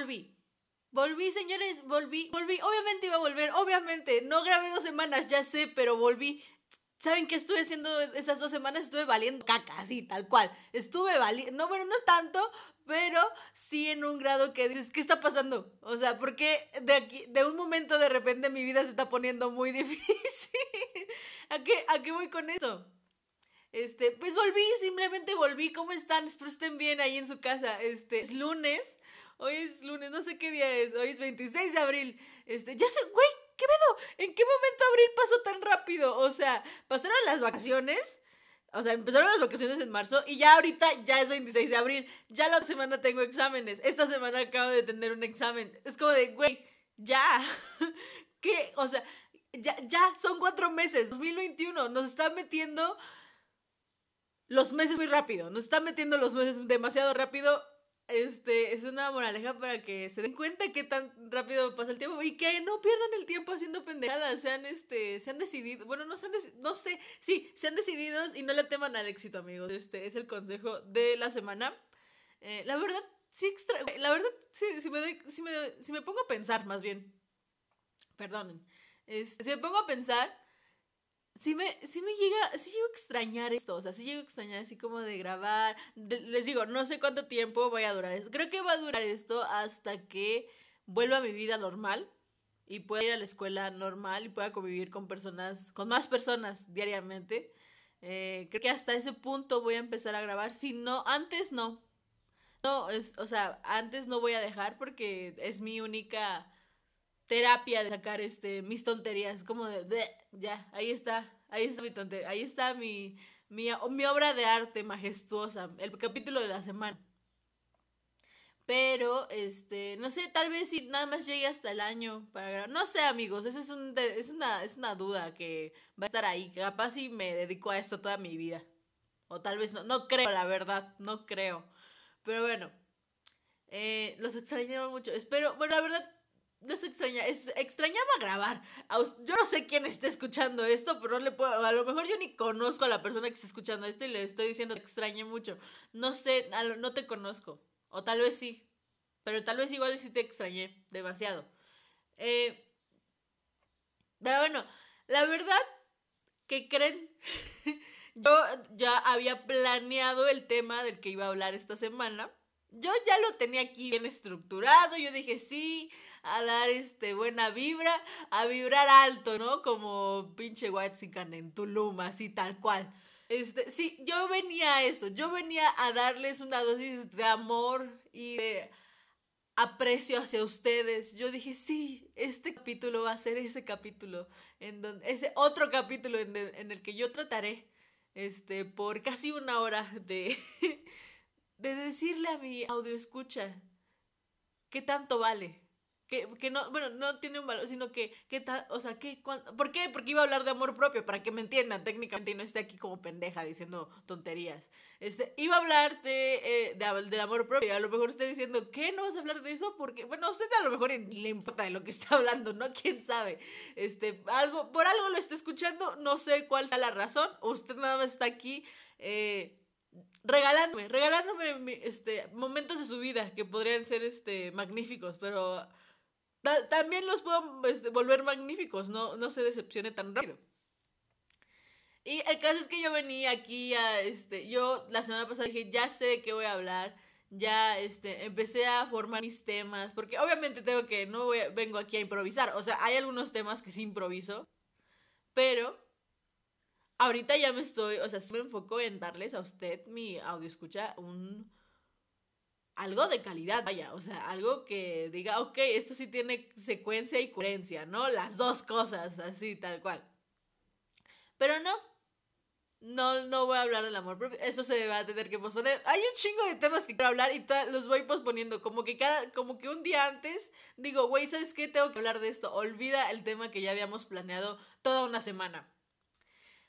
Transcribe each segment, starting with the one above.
volví. Volví, señores, volví, volví. Obviamente iba a volver, obviamente. No grabé dos semanas, ya sé, pero volví. ¿Saben qué estuve haciendo estas dos semanas? Estuve valiendo caca, así, tal cual. Estuve valiendo, no, bueno, no tanto, pero sí en un grado que dices, ¿qué está pasando? O sea, porque de aquí, de un momento de repente mi vida se está poniendo muy difícil. ¿A qué, a qué voy con esto? Este, pues volví, simplemente volví. ¿Cómo están? Espero estén bien ahí en su casa. Este, es lunes. Hoy es lunes, no sé qué día es. Hoy es 26 de abril. Este, ya sé, güey, ¿qué pedo? ¿En qué momento abril pasó tan rápido? O sea, pasaron las vacaciones. O sea, empezaron las vacaciones en marzo y ya ahorita ya es 26 de abril. Ya la semana tengo exámenes. Esta semana acabo de tener un examen. Es como de, güey, ya. ¿Qué? O sea, ya, ya, son cuatro meses. 2021 nos está metiendo los meses muy rápido. Nos está metiendo los meses demasiado rápido este, es una moraleja para que se den cuenta que tan rápido pasa el tiempo y que no pierdan el tiempo haciendo pendejadas, sean este, se han decidido, bueno, no se han no sé, sí, sean decididos y no le teman al éxito, amigos. Este es el consejo de la semana. Eh, la verdad, sí extra, la verdad, sí, si me doy, si me, si me pongo a pensar, más bien, perdonen, si me pongo a pensar, sí me, sí me llega, sí llego a extrañar esto, o sea, sí llego a extrañar así como de grabar. les digo, no sé cuánto tiempo vaya a durar esto. Creo que va a durar esto hasta que vuelva a mi vida normal y pueda ir a la escuela normal y pueda convivir con personas, con más personas diariamente. Eh, creo que hasta ese punto voy a empezar a grabar. Si no, antes no. No, es, o sea, antes no voy a dejar porque es mi única terapia de sacar este mis tonterías, como de, ya, ahí está, ahí está mi tontería, ahí está mi, mi, obra de arte majestuosa, el capítulo de la semana. Pero, este, no sé, tal vez si nada más llegue hasta el año para. No sé, amigos, eso es, un, es, una, es una duda que va a estar ahí. Capaz si me dedico a esto toda mi vida. O tal vez no, no creo, la verdad, no creo. Pero bueno, eh, los extrañaba mucho. Espero, bueno, la verdad, no se extraña, es, extrañaba grabar. Yo no sé quién está escuchando esto, pero no le puedo, a lo mejor yo ni conozco a la persona que está escuchando esto y le estoy diciendo que extrañe mucho. No sé, no te conozco. O tal vez sí. Pero tal vez igual sí te extrañé demasiado. Eh, pero bueno, la verdad que creen, yo ya había planeado el tema del que iba a hablar esta semana. Yo ya lo tenía aquí bien estructurado. Yo dije, sí, a dar este buena vibra, a vibrar alto, ¿no? Como pinche Watzican en Tulum, así tal cual. Este, sí, yo venía a eso, yo venía a darles una dosis de amor y de aprecio hacia ustedes. Yo dije, sí, este capítulo va a ser ese capítulo, en donde, ese otro capítulo en, en el que yo trataré, este, por casi una hora de, de decirle a mi audio escucha qué tanto vale, que, que, no, bueno, no tiene un valor, sino que, que tal, o sea, que, ¿por qué? Porque iba a hablar de amor propio, para que me entiendan técnicamente y no esté aquí como pendeja diciendo tonterías. Este, iba a hablar de, eh, de, del amor propio, y a lo mejor usted diciendo, ¿qué? ¿No vas a hablar de eso? Porque, bueno, a usted a lo mejor le importa de lo que está hablando, ¿no? ¿Quién sabe? Este, algo, por algo lo está escuchando, no sé cuál sea la razón, usted nada más está aquí, eh, regalándome, regalándome este, momentos de su vida que podrían ser este, magníficos, pero también los puedo este, volver magníficos, no, no se decepcione tan rápido. Y el caso es que yo venía aquí a, este, yo la semana pasada dije, ya sé de qué voy a hablar, ya, este, empecé a formar mis temas, porque obviamente tengo que, no vengo aquí a improvisar, o sea, hay algunos temas que sí improviso, pero ahorita ya me estoy, o sea, sí me enfoco en darles a usted, mi audio escucha, un, algo de calidad, vaya, o sea, algo que diga, ok, esto sí tiene secuencia y coherencia, ¿no? Las dos cosas, así, tal cual. Pero no, no, no voy a hablar del amor propio, eso se va a tener que posponer. Hay un chingo de temas que quiero hablar y los voy posponiendo, como que cada, como que un día antes digo, güey, ¿sabes qué? Tengo que hablar de esto, olvida el tema que ya habíamos planeado toda una semana.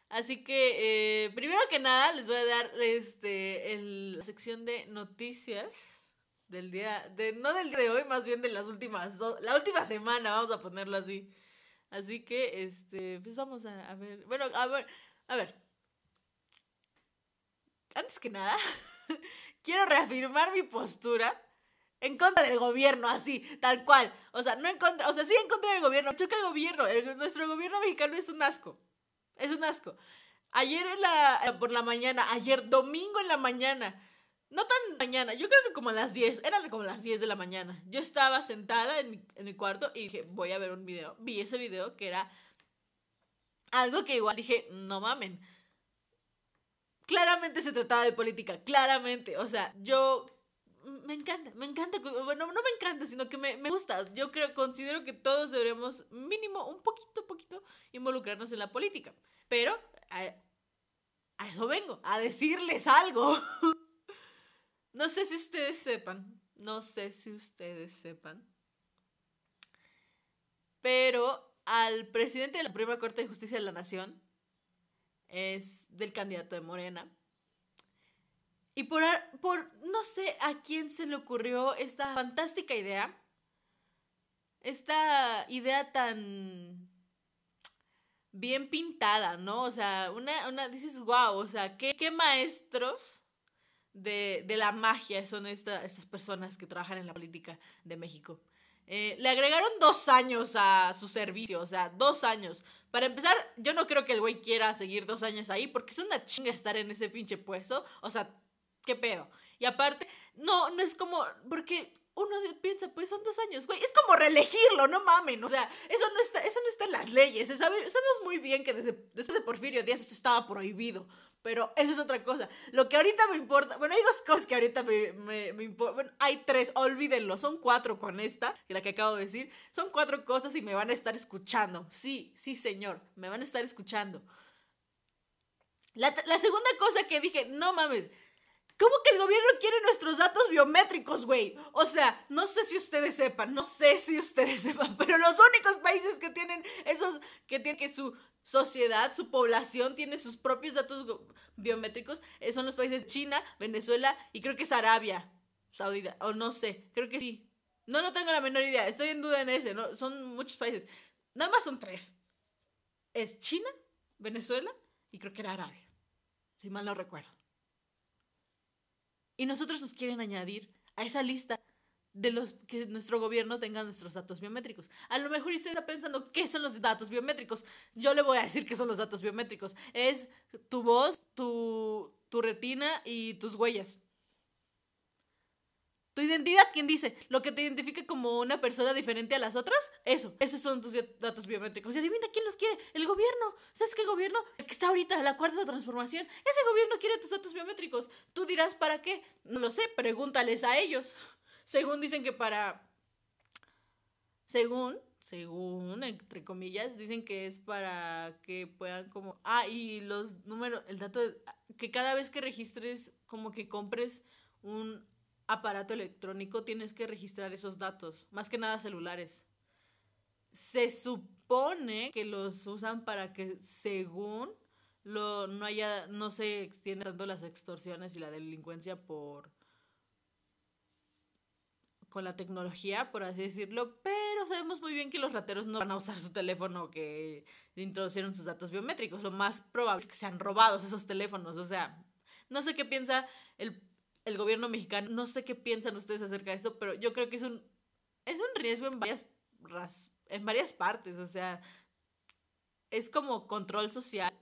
Así que, eh, primero que nada, les voy a dar este, la sección de noticias del día, de, no del día de hoy, más bien de las últimas dos, la última semana, vamos a ponerlo así. Así que, este, pues vamos a, ver, bueno, a ver, a ver. Antes que nada, quiero reafirmar mi postura En contra del gobierno, así, tal cual. O sea, no en contra, o sea, sí en contra del gobierno. Choca el gobierno. nuestro gobierno mexicano es un asco. Es un asco. Ayer en la, por la mañana, ayer domingo en la mañana, no tan mañana, yo creo que como a las 10, eran como las 10 de la mañana. Yo estaba sentada en mi, cuarto y dije, voy a ver un video. Vi ese video que era algo que igual dije, no mamen. Claramente se trataba de política, claramente. O sea, yo me encanta, me encanta, bueno, no me encanta, sino que me, me, gusta. Yo creo, considero que todos deberíamos mínimo un poquito, poquito involucrarnos en la política. Pero a eso vengo, a decirles algo. no sé si ustedes sepan, no sé si ustedes sepan, pero al presidente de la Suprema Corte de Justicia de la Nación es del candidato de Morena y por, por, no sé a quién se le ocurrió esta fantástica idea, esta idea tan bien pintada, ¿no? O sea, una, una dices, wow, o sea, ¿qué, qué maestros de, de, la magia son esta, estas personas que trabajan en la política de México? Eh, le agregaron dos años a su servicio, o sea, dos años. Para empezar, yo no creo que el güey quiera seguir dos años ahí, porque es una chinga estar en ese pinche puesto. O sea, ¿Qué pedo? Y aparte, no, no es como, porque uno piensa, pues son dos años, güey, es como reelegirlo, no mamen, o sea, eso no está, eso no está en las leyes, sabemos muy bien que desde, después de Porfirio Díaz estaba prohibido, pero eso es otra cosa. Lo que ahorita me importa, bueno, hay dos cosas que ahorita me, me, importan, bueno, hay tres, olvídenlo, son cuatro con esta, que la que acabo de decir, son cuatro cosas y me van a estar escuchando, sí, sí señor, me van a estar escuchando. La, la segunda cosa que dije, no mames, ¿Cómo que el gobierno quiere nuestros datos biométricos, güey? O sea, no sé si ustedes sepan, no sé si ustedes sepan, pero los únicos países que tienen esos, que tienen que su sociedad, su población tiene sus propios datos biométricos, eh, son los países China, Venezuela y creo que es Arabia Saudita, o no sé, creo que sí. No, no tengo la menor idea, estoy en duda en ese, ¿no? Son muchos países. Nada más son tres. Es China, Venezuela y creo que era Arabia, si mal no recuerdo. Y nosotros nos quieren añadir a esa lista de los que nuestro gobierno tenga nuestros datos biométricos. A lo mejor usted está pensando, ¿qué son los datos biométricos? Yo le voy a decir qué son los datos biométricos. Es tu voz, tu, tu retina y tus huellas. Tu identidad, ¿quién dice? Lo que te identifica como una persona diferente a las otras, eso, esos son tus datos biométricos. Y adivina quién los quiere, el gobierno. ¿Sabes qué gobierno? El que está ahorita, la cuarta transformación. Ese gobierno quiere tus datos biométricos. Tú dirás, ¿para qué? No lo sé, pregúntales a ellos. Según dicen que para... Según, según, entre comillas, dicen que es para que puedan como... Ah, y los números, el dato, de, que cada vez que registres, como que compres un aparato electrónico tienes que registrar esos datos, más que nada celulares. Se supone que los usan para que según lo, no haya, no se extiendan tanto las extorsiones y la delincuencia por con la tecnología, por así decirlo, pero sabemos muy bien que los rateros no van a usar su teléfono que introducieron sus datos biométricos. Lo más probable es que sean robados esos teléfonos. O sea, no sé qué piensa el el gobierno mexicano. No sé qué piensan ustedes acerca de esto, pero yo creo que es un, es un riesgo en varias, en varias partes. O sea, es como control social.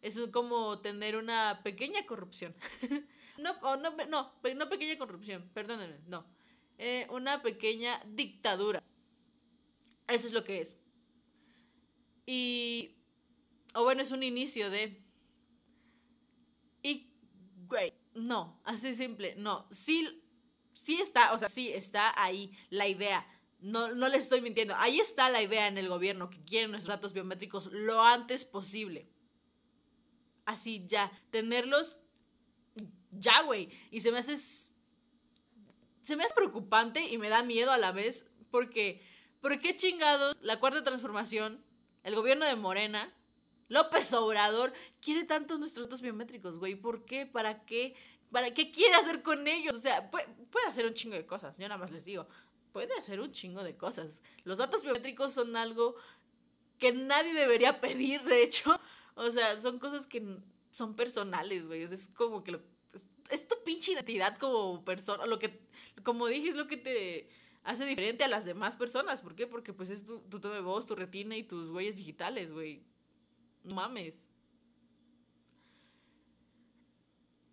Es como tener una pequeña corrupción. no, no, no, no pequeña corrupción, perdónenme, no. Eh, una pequeña dictadura. Eso es lo que es. Y. O bueno, es un inicio de. Y. Great no, así simple, no. Sí, sí está, o sea, sí está ahí la idea. No, no les estoy mintiendo. Ahí está la idea en el gobierno que quieren nuestros datos biométricos lo antes posible. Así ya, tenerlos ya, güey. Y se me hace se me hace preocupante y me da miedo a la vez porque ¿por qué chingados la cuarta transformación, el gobierno de Morena López Obrador quiere tanto nuestros datos biométricos, güey. ¿Por qué? ¿Para qué? ¿Para qué quiere hacer con ellos? O sea, puede, hacer un chingo de cosas. Yo nada más les digo, puede hacer un chingo de cosas. Los datos biométricos son algo que nadie debería pedir, de hecho. O sea, son cosas que son personales, güey. es como que es tu pinche identidad como persona, lo que, como dije, es lo que te hace diferente a las demás personas. ¿Por qué? Porque pues es tu, tu tono de voz, tu retina y tus huellas digitales, güey. No mames.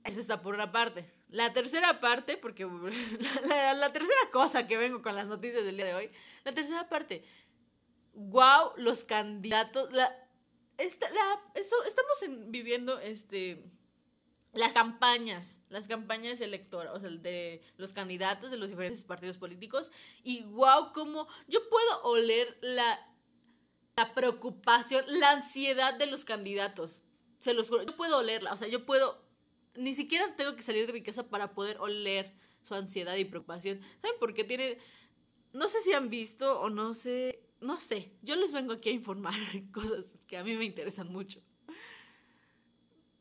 Eso está por una parte. La tercera parte, porque la, tercera cosa que vengo con las noticias del día de hoy, la tercera parte, wow, los candidatos, la, esta, la, estamos en, viviendo este, las campañas, las campañas electorales, o sea, de los candidatos de los diferentes partidos políticos, y wow, como yo puedo oler la, la preocupación, la ansiedad de los candidatos. Se los juro, yo puedo olerla, o sea, yo puedo ni siquiera tengo que salir de mi casa para poder oler su ansiedad y preocupación. ¿Saben por qué tiene... No sé si han visto o no sé, no sé, yo les vengo aquí a informar cosas que a mí me interesan mucho.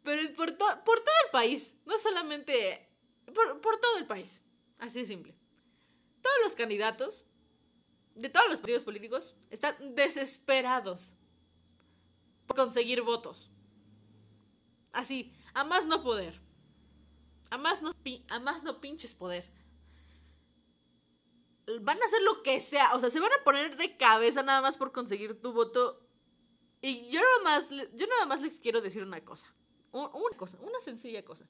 Pero por, por todo el país, no solamente, por, por todo el país, así de simple. Todos los candidatos de todos los partidos políticos están desesperados por conseguir votos. Así, a más no poder. A más no, a más no pinches poder. Van a hacer lo que sea. O sea, se van a poner de cabeza nada más por conseguir tu voto. Y yo nada más, yo nada más les quiero decir una cosa. Una cosa, una sencilla cosa.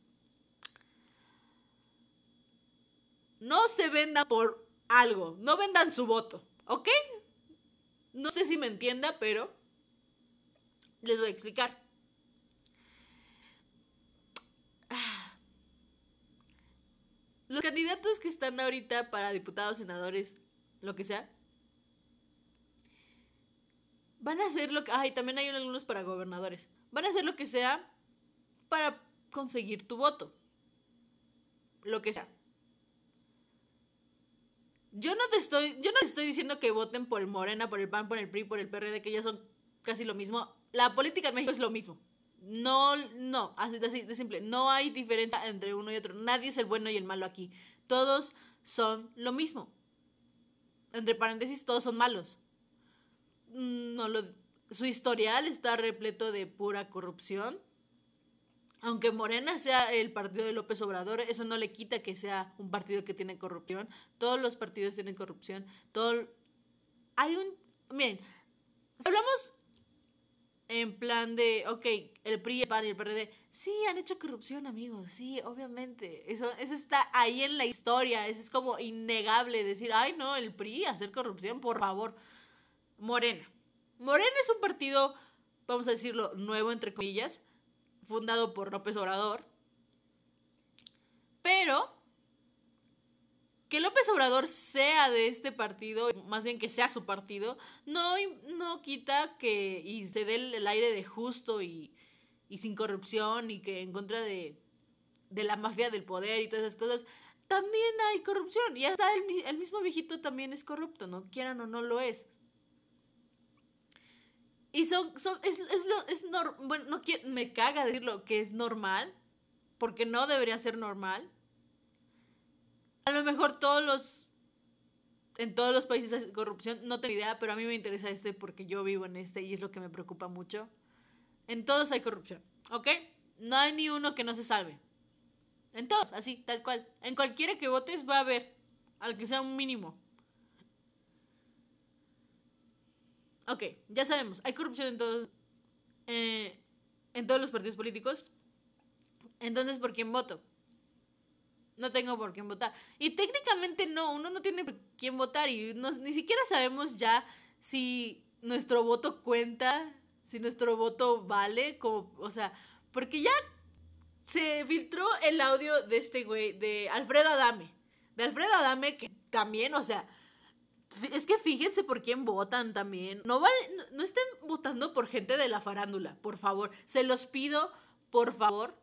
No se vendan por algo. No vendan su voto. ¿Ok? No sé si me entienda, pero les voy a explicar. Los candidatos que están ahorita para diputados, senadores, lo que sea, van a hacer lo que... Ay, también hay algunos para gobernadores. Van a hacer lo que sea para conseguir tu voto. Lo que sea. Yo no te estoy, yo no les estoy diciendo que voten por el Morena, por el PAN, por el PRI, por el PRD, que ya son casi lo mismo. La política en México es lo mismo. No, no, así, de simple. No hay diferencia entre uno y otro. Nadie es el bueno y el malo aquí. Todos son lo mismo. Entre paréntesis, todos son malos. Mm, no lo, su historial está repleto de pura corrupción. Aunque Morena sea el partido de López Obrador, eso no le quita que sea un partido que tiene corrupción. Todos los partidos tienen corrupción. Todo hay un miren, hablamos en plan de, ok, el PRI, el PAN y el PRD, sí, han hecho corrupción, amigos, sí, obviamente. Eso, eso está ahí en la historia, eso es como innegable decir, ay, no, el PRI, hacer corrupción, por favor. Morena. Morena es un partido, vamos a decirlo, nuevo, entre comillas, fundado por López Obrador, pero que López Obrador sea de este partido, más bien que sea su partido, no, no quita que y se dé el, aire de justo y, sin corrupción y que en contra de, de, la mafia del poder y todas esas cosas, también hay corrupción. Y hasta el, el mismo viejito también es corrupto, no quieran o no lo es. Y son, son es, es, lo, es bueno, no me caga decirlo que es normal, porque no debería ser normal a lo mejor todos los en todos los países hay corrupción, no tengo idea, pero a mí me interesa este porque yo vivo en este y es lo que me preocupa mucho. En todos hay corrupción, ¿ok? No hay ni uno que no se salve. En todos, así, tal cual. En cualquiera que votes va a haber, al que sea un mínimo. Ok, ya sabemos, hay corrupción en todos, eh, en todos los partidos políticos. Entonces, ¿por quién voto? no tengo por quién votar. Y técnicamente no, uno no tiene por quién votar y ni siquiera sabemos ya si nuestro voto cuenta, si nuestro voto vale, como, o sea, porque ya se filtró el audio de este güey, de Alfredo Adame. De Alfredo Adame, que también, o sea, es que fíjense por quién votan también. No, vale, no estén votando por gente de la farándula, por favor. Se los pido, por favor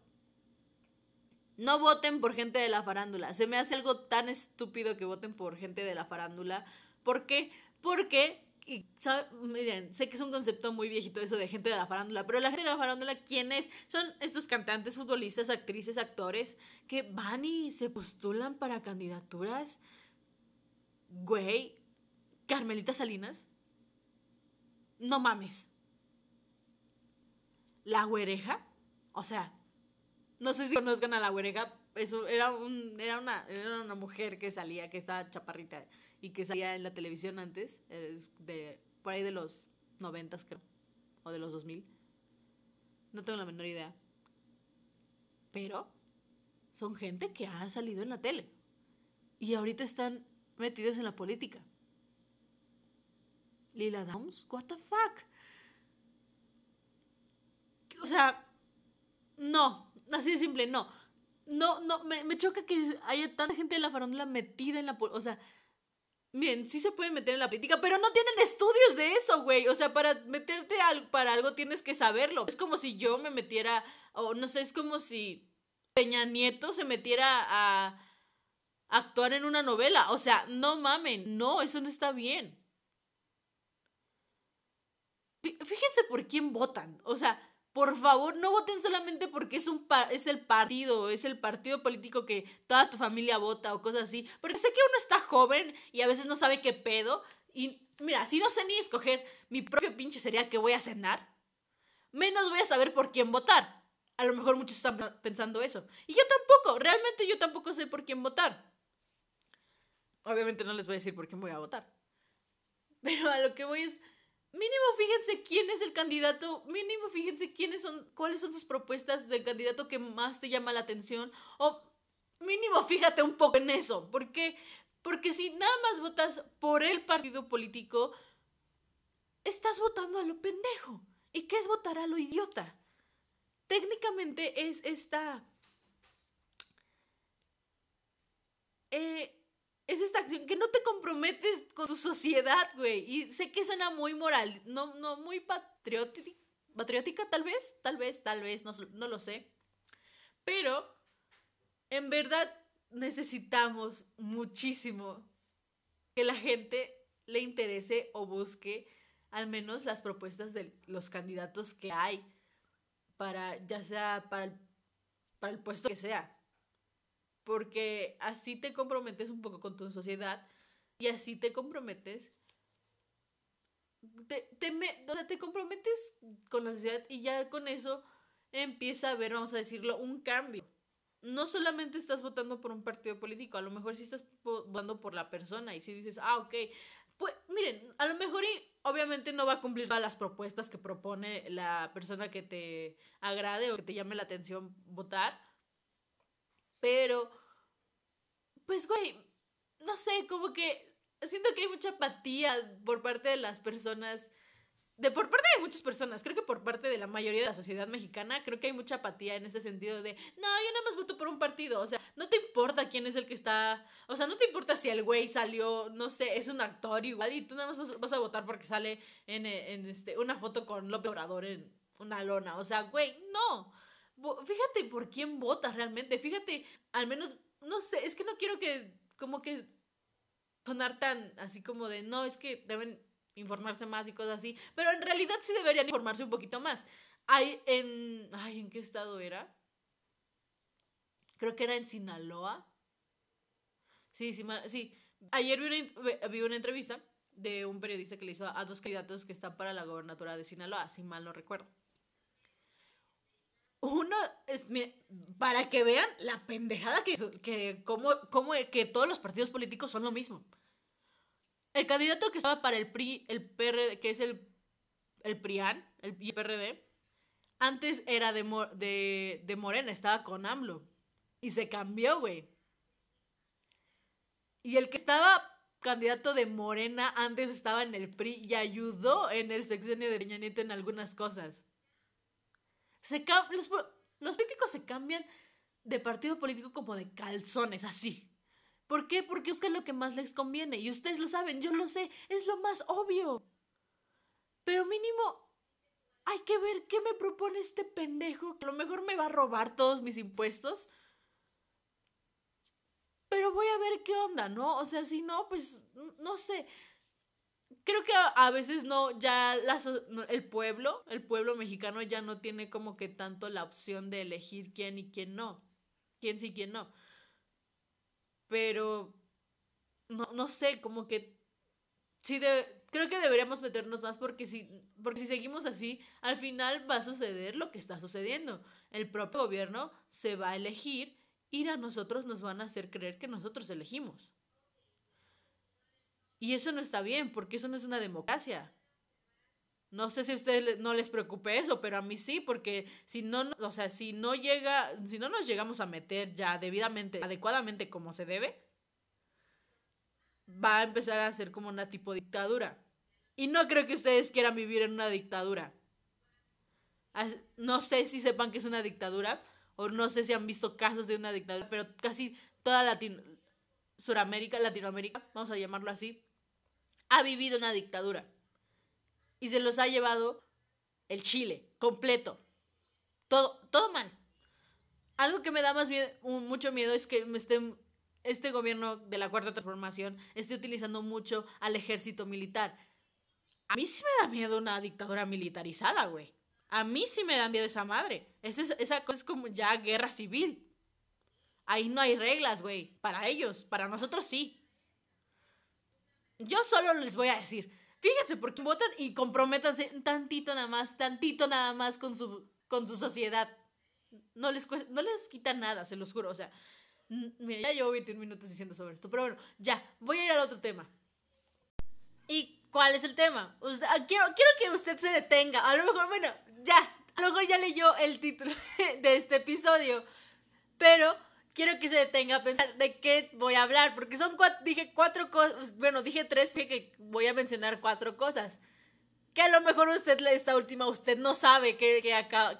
no voten por gente de la farándula. Se me hace algo tan estúpido que voten por gente de la farándula. ¿Por qué? Porque, miren, sé que es un concepto muy viejito eso de gente de la farándula, pero la gente de la farándula, ¿quiénes? Son estos cantantes, futbolistas, actrices, actores que van y se postulan para candidaturas. Güey, Carmelita Salinas. No mames. La güereja. O sea, no sé si conozcan a la güereja, eso era, un, era, una, era una mujer que salía, que estaba chaparrita y que salía en la televisión antes, de, por ahí de los noventas creo, o de los dos mil. No tengo la menor idea. Pero son gente que ha salido en la tele. Y ahorita están metidos en la política. Lila Downs, what the fuck? O sea, no, así de simple, no. No, no, me, me choca que haya tanta gente de la farándula metida en la. O sea, miren, sí se pueden meter en la política, pero no tienen estudios de eso, güey. O sea, para meterte al, para algo tienes que saberlo. Es como si yo me metiera, o no sé, es como si Peña Nieto se metiera a actuar en una novela. O sea, no mamen, no, eso no está bien. Fíjense por quién votan. O sea, por favor, no voten solamente porque es, un es el partido, es el partido político que toda tu familia vota o cosas así. Porque sé que uno está joven y a veces no sabe qué pedo. Y mira, si no sé ni escoger mi propio pinche cereal que voy a cenar, menos voy a saber por quién votar. A lo mejor muchos están pensando eso. Y yo tampoco, realmente yo tampoco sé por quién votar. Obviamente no les voy a decir por quién voy a votar. Pero a lo que voy es, mínimo fíjense quién es el candidato, mínimo fíjense quiénes son, cuáles son sus propuestas del candidato que más te llama la atención, o mínimo fíjate un poco en eso, porque porque si nada más votas por el partido político, estás votando a lo pendejo. ¿Y qué es votar a lo idiota? Técnicamente es esta... Eh, es esta acción que no te comprometes con tu sociedad, güey. Y sé que suena muy moral, no, no muy patriótica, patriótica tal vez, tal vez, tal vez, no, no lo sé. Pero, en verdad, necesitamos muchísimo que la gente le interese o busque al menos las propuestas de los candidatos que hay para, ya sea para para el puesto que sea porque así te comprometes un poco con tu sociedad y así te comprometes te, te, me, te comprometes con la sociedad y ya con eso empieza a haber, vamos a decirlo, un cambio. No solamente estás votando por un partido político, a lo mejor sí estás votando por la persona y si dices, ah, ok, pues miren, a lo mejor y obviamente no va a cumplir todas las propuestas que propone la persona que te agrade o que te llame la atención votar, pero, pues, güey, no sé, como que siento que hay mucha apatía por parte de las personas, de por parte de muchas personas, creo que por parte de la mayoría de la sociedad mexicana, creo que hay mucha apatía en ese sentido de, no, yo nada más voto por un partido, o sea, no te importa quién es el que está, o sea, no te importa si el güey salió, no sé, es un actor igual y tú nada más vas, a votar porque sale en, en este, una foto con López Obrador en una lona, o sea, güey, no fíjate por quién votas realmente, fíjate, al menos, no sé, es que no quiero que, como que sonar tan así como de, no, es que deben informarse más y cosas así, pero en realidad sí deberían informarse un poquito más. Hay en, ay, ¿en qué estado era? Creo que era en Sinaloa. Sí, sí, sí. Ayer vi una, vi una entrevista de un periodista que le hizo a dos candidatos que están para la gobernatura de Sinaloa, si mal no recuerdo uno es para que vean la pendejada que que como, como que todos los partidos políticos son lo mismo. El candidato que estaba para el PRI, el PRD, que es el el PRIAN, el PRD, antes era de, de, de Morena, estaba con AMLO y se cambió, güey. Y el que estaba candidato de Morena antes estaba en el PRI y ayudó en el sexenio de Peña Nieto en algunas cosas. Se los, los políticos se cambian de partido político como de calzones, así. ¿Por qué? Porque es lo que más les conviene. Y ustedes lo saben, yo lo sé, es lo más obvio. Pero mínimo, hay que ver qué me propone este pendejo, que a lo mejor me va a robar todos mis impuestos. Pero voy a ver qué onda, ¿no? O sea, si no, pues, no sé creo que a, veces no, ya el pueblo, el pueblo mexicano ya no tiene como que tanto la opción de elegir quién y quién no, quién sí y quién no. Pero, no, no sé, como que sí de, creo que deberíamos meternos más porque si, porque si seguimos así, al final va a suceder lo que está sucediendo. El propio gobierno se va a elegir ir a nosotros nos van a hacer creer que nosotros elegimos. Y eso no está bien, porque eso no es una democracia. No sé si a ustedes no les preocupe eso, pero a mí sí, porque si no, o sea, si no llega, si no nos llegamos a meter ya debidamente, adecuadamente como se debe, va a empezar a ser como una tipo dictadura. Y no creo que ustedes quieran vivir en una dictadura. No sé si sepan que es una dictadura, o no sé si han visto casos de una dictadura, pero casi toda Latino Suramérica, Latinoamérica, vamos a llamarlo así, ha vivido una dictadura. Y se los ha llevado el Chile, completo. Todo, todo mal. Algo que me da mucho miedo es que este gobierno de la Cuarta Transformación esté utilizando mucho al ejército militar. A mí sí me da miedo una dictadura militarizada, güey. A mí sí me da miedo esa madre. Esa cosa es como ya guerra civil. Ahí no hay reglas, güey. Para ellos, para nosotros sí. Yo solo les voy a decir, fíjense, porque votan y comprométanse tantito nada más, tantito nada más con su, con su sociedad. No les, no les quita nada, se los juro. O sea, mira, ya llevo 21 minutos diciendo sobre esto. Pero bueno, ya, voy a ir al otro tema. ¿Y cuál es el tema? Ah, quiero, quiero que usted se detenga. A lo mejor, bueno, ya, a lo mejor ya leyó el título de este episodio. Pero quiero que se detenga a pensar de qué voy a hablar, porque son cuatro, dije cuatro cosas, bueno, dije tres, que voy a mencionar cuatro cosas. Que a lo mejor usted, esta última, usted no sabe qué,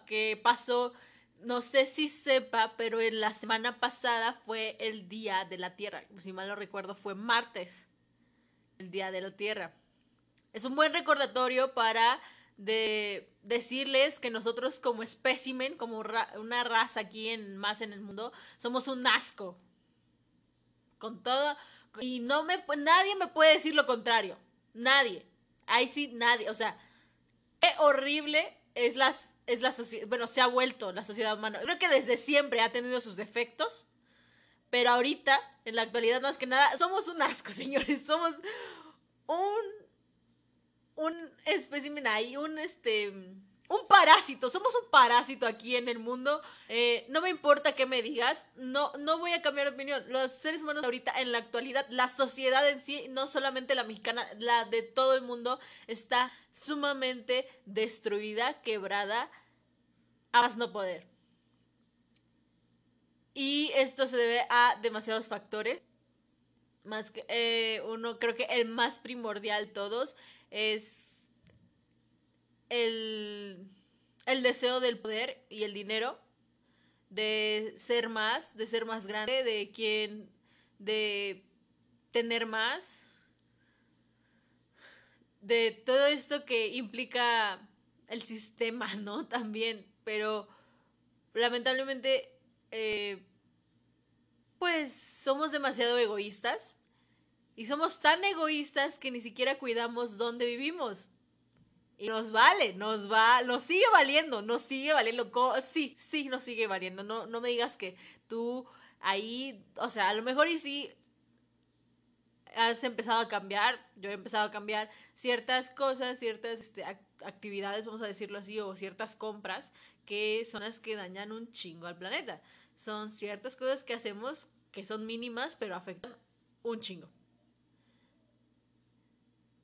qué pasó. No sé si sepa, pero en la semana pasada fue el Día de la Tierra. Si mal no recuerdo, fue martes. El Día de la Tierra. Es un buen recordatorio para de decirles que nosotros como espécimen, como una raza aquí en más en el mundo, somos un asco. Con todo y no me nadie me puede decir lo contrario. Nadie. Ahí sí nadie, o sea, qué horrible es las es la sociedad, bueno, se ha vuelto la sociedad humana. Creo que desde siempre ha tenido sus defectos, pero ahorita en la actualidad más que nada somos un asco, señores, somos un un espécimen ahí, un este un parásito, somos un parásito aquí en el mundo. Eh, no me importa qué me digas, no, no voy a cambiar de opinión. Los seres humanos ahorita, en la actualidad, la sociedad en sí, no solamente la mexicana, la de todo el mundo, está sumamente destruida, quebrada, a más no poder. Y esto se debe a demasiados factores. Más que eh, uno, creo que el más primordial todos es el, deseo del poder y el dinero, de ser más, de ser más grande, de quien, de tener más, de todo esto que implica el sistema, ¿no? También, pero lamentablemente, eh, pues somos demasiado egoístas y somos tan egoístas que ni siquiera cuidamos dónde vivimos. Y nos vale, nos va, nos sigue valiendo, nos sigue valiendo. Sí, sí, nos sigue valiendo. No, no me digas que tú ahí, o sea, a lo mejor y sí has empezado a cambiar, yo he empezado a cambiar ciertas cosas, ciertas este, actividades, vamos a decirlo así, o ciertas compras que son las que dañan un chingo al planeta. Son ciertas cosas que hacemos que son mínimas, pero afectan un chingo.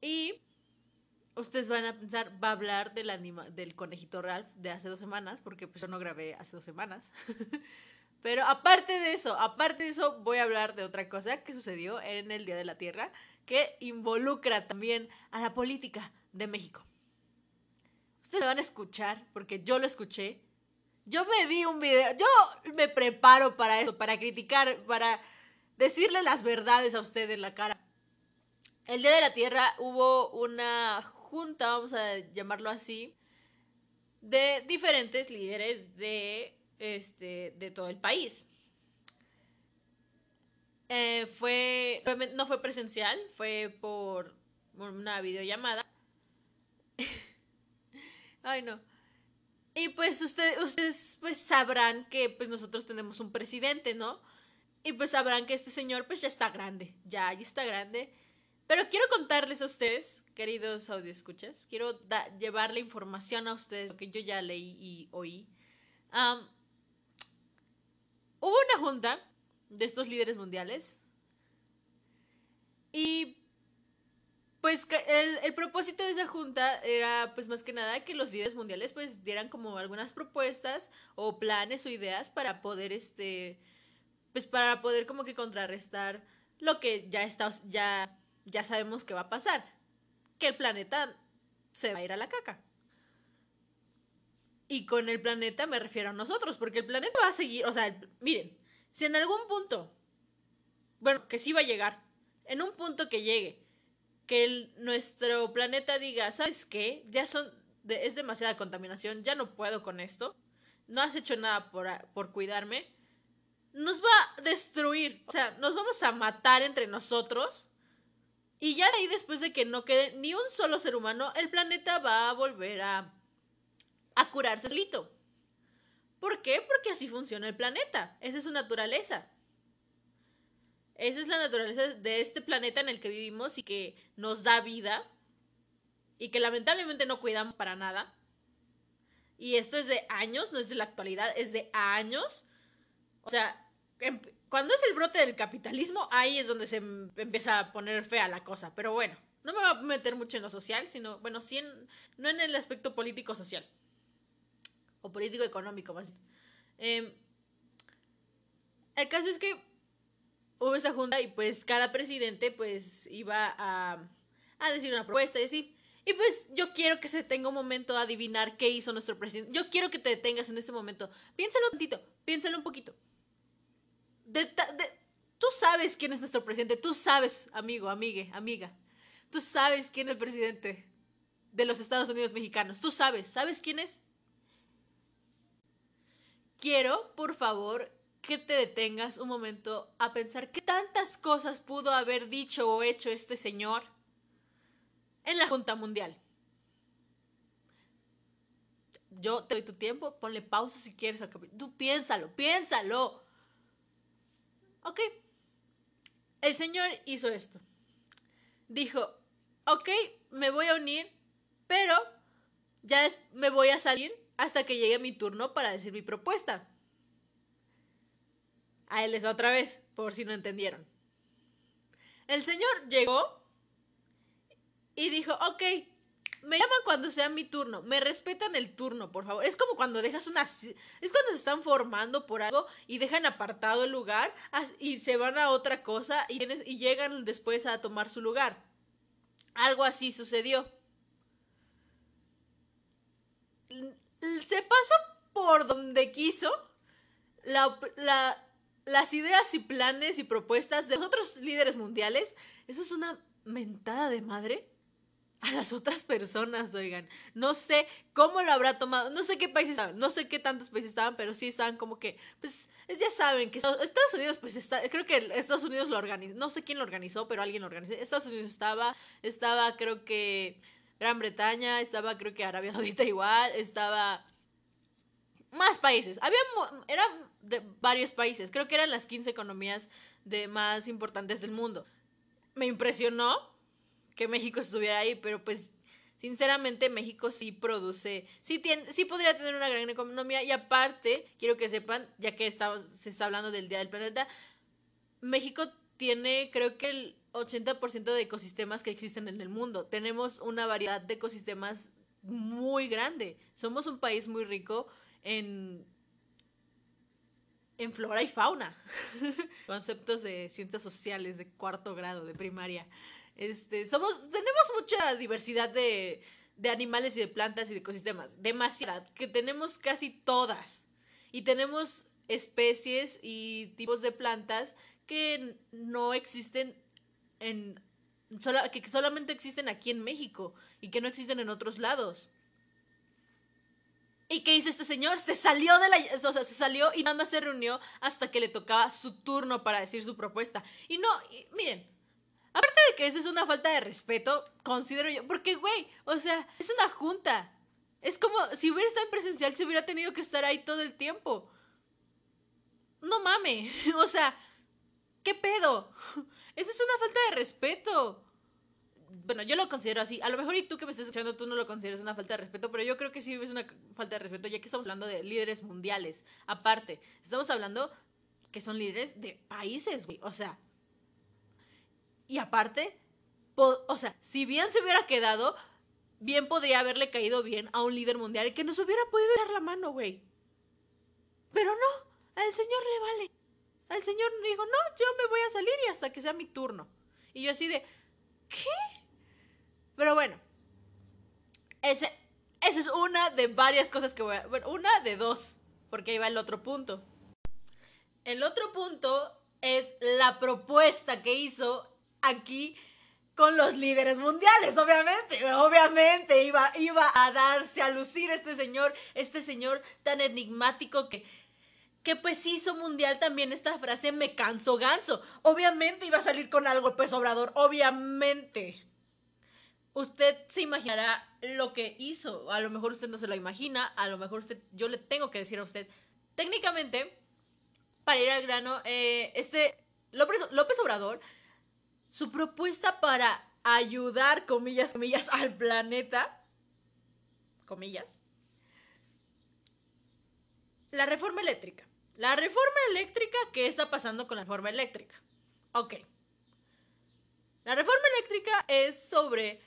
Y ustedes van a pensar, va a hablar del, anima del conejito Ralph de hace dos semanas, porque pues yo no grabé hace dos semanas. Pero aparte de eso, aparte de eso, voy a hablar de otra cosa que sucedió en el Día de la Tierra, que involucra también a la política de México. Ustedes van a escuchar, porque yo lo escuché. Yo me vi un video, yo me preparo para eso, para criticar, para decirle las verdades a ustedes en la cara el Día de la Tierra hubo una junta, vamos a llamarlo así, de diferentes líderes de, este, de todo el país. Eh, fue, no fue presencial, fue por una videollamada. Ay, no. Y pues ustedes pues sabrán que pues nosotros tenemos un presidente, ¿no? Y pues sabrán que este señor pues ya está grande, ya, ya está grande. Pero quiero contarles a ustedes, queridos escuchas, quiero llevar la información a ustedes, lo que yo ya leí y oí. hubo una junta de estos líderes mundiales y pues el, el, propósito de esa junta era pues más que nada que los líderes mundiales pues dieran como algunas propuestas o planes o ideas para poder este pues para poder como que contrarrestar lo que ya está ya ya sabemos que va a pasar que el planeta se va a ir a la caca y con el planeta me refiero a nosotros porque el planeta va a seguir o sea miren si en algún punto bueno que sí va a llegar en un punto que llegue que nuestro planeta diga, ¿sabes qué? Ya son, es demasiada contaminación, ya no puedo con esto, no has hecho nada por, por cuidarme, nos va a destruir, o sea, nos vamos a matar entre nosotros. Y ya de ahí, después de que no quede ni un solo ser humano, el planeta va a volver a, a curarse solito. ¿Por qué? Porque así funciona el planeta. Esa es su naturaleza. Esa es la naturaleza de este planeta en el que vivimos y que nos da vida y que lamentablemente no cuidamos para nada. Y esto es de años, no es de la actualidad, es de años. O sea, em, cuando es el brote del capitalismo, ahí es donde se em, empieza a poner fea la cosa. Pero bueno, no me voy a meter mucho en lo social, sino, bueno, sí en, no en el aspecto político-social. O político-económico, más bien. Em, el caso es que hubo esa junta y pues cada presidente pues iba a, a decir una propuesta y así. Y pues yo quiero que se tenga un momento a adivinar qué hizo nuestro presidente. Yo quiero que te detengas en este momento. Piénsalo un tantito, piénsalo un poquito. Tú sabes quién es nuestro presidente, tú sabes, amigo, amigue, amiga. Tú sabes quién es el presidente de los Estados Unidos mexicanos. Tú sabes, ¿sabes quién es? Quiero, por favor, que te detengas un momento a pensar qué tantas cosas pudo haber dicho o hecho este señor en la Junta Mundial. Yo te doy tu tiempo, ponle pausa si quieres al Tú piénsalo, piénsalo. Ok. El señor hizo esto. Dijo, ok, me voy a unir, pero ya me voy a salir hasta que llegue mi turno para decir mi propuesta. A él les otra vez, por si no entendieron. El señor llegó y dijo, ok, me llaman cuando sea mi turno, me respetan el turno, por favor. Es como cuando dejas una... Es cuando se están formando por algo y dejan apartado el lugar y se van a otra cosa y, llegan después a tomar su lugar. Algo así sucedió. Se pasó por donde quiso. La, las ideas y planes y propuestas de los otros líderes mundiales, eso es una mentada de madre a las otras personas, oigan. No sé cómo lo habrá tomado, no sé qué países estaban, no sé qué tantos países estaban, pero sí estaban como que, pues, ya saben que Estados Unidos, pues, está, creo que Estados Unidos lo organizó, no sé quién lo organizó, pero alguien lo organizó. Estados Unidos estaba, estaba, creo que Gran Bretaña, estaba, creo que Arabia Saudita igual, estaba más países. Había, eran de varios países. Creo que eran las 15 economías de más importantes del mundo. Me impresionó que México estuviera ahí, pero pues sinceramente México sí produce, sí, tiene, sí podría tener una gran economía y aparte, quiero que sepan, ya que se está hablando del Día del Planeta, México tiene creo que el 80% de ecosistemas que existen en el mundo. Tenemos una variedad de ecosistemas muy grande. Somos un país muy rico en, en flora y fauna. Conceptos de ciencias sociales de cuarto grado, de primaria. Este, somos, tenemos mucha diversidad de, de animales y de plantas y de ecosistemas. Demasiada, que tenemos casi todas. Y tenemos especies y tipos de plantas que no existen en que solamente existen aquí en México y que no existen en otros lados. ¿Y qué hizo este señor? Se salió de la... O sea, se salió y nada más se reunió hasta que le tocaba su turno para decir su propuesta. Y no, miren, aparte de que eso es una falta de respeto, considero yo, porque, güey, o sea, es una junta. Es como si hubiera estado en presencial, se hubiera tenido que estar ahí todo el tiempo. No mame, o sea, ¿qué pedo? Eso es una falta de respeto bueno, yo lo considero así. A lo mejor y tú que me estás escuchando, tú no lo consideras una falta de respeto, pero yo creo que sí es una falta de respeto, ya que estamos hablando de líderes mundiales. Aparte, estamos hablando que son líderes de países, güey. O sea, y aparte, o sea, si bien se hubiera quedado, bien podría haberle caído bien a un líder mundial que nos hubiera podido dar la mano, güey. Pero no, al señor le vale. Al señor dijo, no, yo me voy a salir y hasta que sea mi turno. Y yo así de, ¿qué? Pero bueno, ese, esa es una de varias cosas que voy a... Bueno, una de dos, porque ahí va el otro punto. El otro punto es la propuesta que hizo aquí con los líderes mundiales, obviamente, obviamente iba, iba a darse a lucir este señor, este señor tan enigmático que, que pues hizo mundial también esta frase, me canso ganso. Obviamente iba a salir con algo, pues Obrador, obviamente. Usted se imaginará lo que hizo, a lo mejor usted no se lo imagina, a lo mejor usted, yo le tengo que decir a usted, técnicamente, para ir al grano, eh, este López, López Obrador su propuesta para ayudar, comillas, comillas, al planeta, comillas, la reforma eléctrica. La reforma eléctrica, ¿qué está pasando con la reforma eléctrica? Ok. La reforma eléctrica es sobre